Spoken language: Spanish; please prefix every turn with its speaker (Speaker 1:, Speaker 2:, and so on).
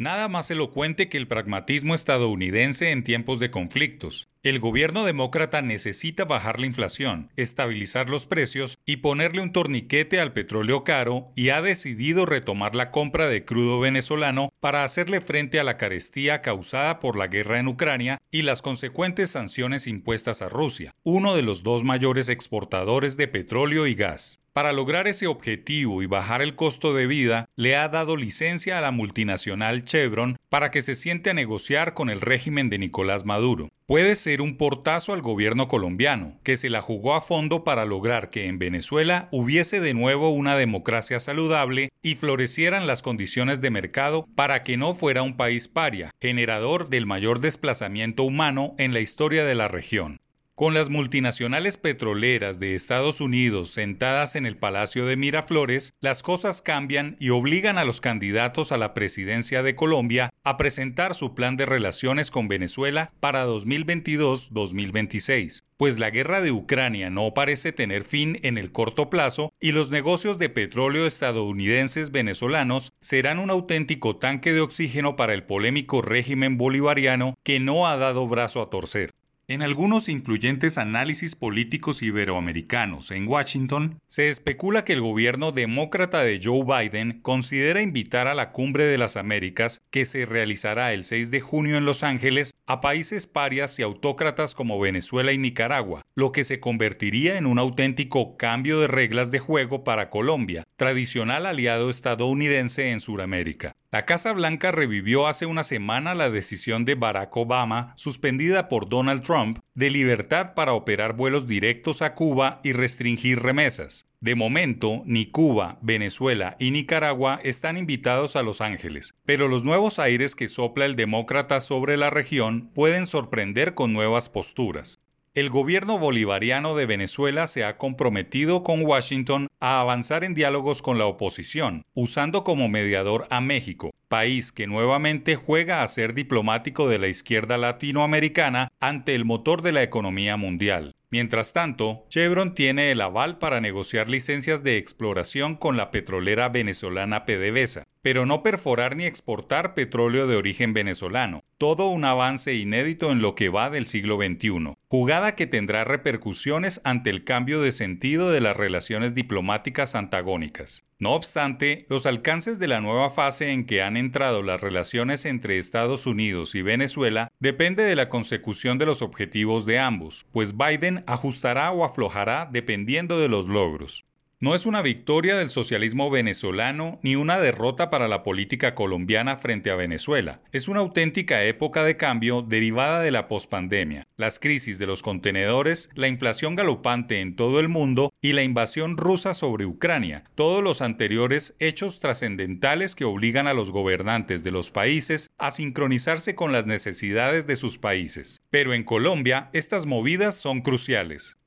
Speaker 1: Nada más elocuente que el pragmatismo estadounidense en tiempos de conflictos. El gobierno demócrata necesita bajar la inflación, estabilizar los precios y ponerle un torniquete al petróleo caro y ha decidido retomar la compra de crudo venezolano para hacerle frente a la carestía causada por la guerra en Ucrania y las consecuentes sanciones impuestas a Rusia, uno de los dos mayores exportadores de petróleo y gas. Para lograr ese objetivo y bajar el costo de vida, le ha dado licencia a la multinacional Chevron para que se siente a negociar con el régimen de Nicolás Maduro. Puede ser un portazo al gobierno colombiano, que se la jugó a fondo para lograr que en Venezuela hubiese de nuevo una democracia saludable y florecieran las condiciones de mercado para que no fuera un país paria, generador del mayor desplazamiento humano en la historia de la región. Con las multinacionales petroleras de Estados Unidos sentadas en el Palacio de Miraflores, las cosas cambian y obligan a los candidatos a la presidencia de Colombia a presentar su plan de relaciones con Venezuela para 2022-2026, pues la guerra de Ucrania no parece tener fin en el corto plazo y los negocios de petróleo estadounidenses venezolanos serán un auténtico tanque de oxígeno para el polémico régimen bolivariano que no ha dado brazo a torcer. En algunos influyentes análisis políticos iberoamericanos en Washington, se especula que el gobierno demócrata de Joe Biden considera invitar a la Cumbre de las Américas, que se realizará el 6 de junio en Los Ángeles, a países parias y autócratas como Venezuela y Nicaragua, lo que se convertiría en un auténtico cambio de reglas de juego para Colombia, tradicional aliado estadounidense en Sudamérica. La Casa Blanca revivió hace una semana la decisión de Barack Obama, suspendida por Donald Trump, de libertad para operar vuelos directos a Cuba y restringir remesas. De momento, ni Cuba, Venezuela y Nicaragua están invitados a Los Ángeles, pero los nuevos aires que sopla el demócrata sobre la región pueden sorprender con nuevas posturas. El gobierno bolivariano de Venezuela se ha comprometido con Washington a avanzar en diálogos con la oposición, usando como mediador a México, país que nuevamente juega a ser diplomático de la izquierda latinoamericana ante el motor de la economía mundial. Mientras tanto, Chevron tiene el aval para negociar licencias de exploración con la petrolera venezolana PDVSA, pero no perforar ni exportar petróleo de origen venezolano. Todo un avance inédito en lo que va del siglo XXI. Jugada que tendrá repercusiones ante el cambio de sentido de las relaciones diplomáticas antagónicas. No obstante, los alcances de la nueva fase en que han entrado las relaciones entre Estados Unidos y Venezuela depende de la consecución de los objetivos de ambos, pues Biden ajustará o aflojará dependiendo de los logros. No es una victoria del socialismo venezolano ni una derrota para la política colombiana frente a Venezuela. Es una auténtica época de cambio derivada de la pospandemia, las crisis de los contenedores, la inflación galopante en todo el mundo y la invasión rusa sobre Ucrania, todos los anteriores hechos trascendentales que obligan a los gobernantes de los países a sincronizarse con las necesidades de sus países. Pero en Colombia estas movidas son cruciales.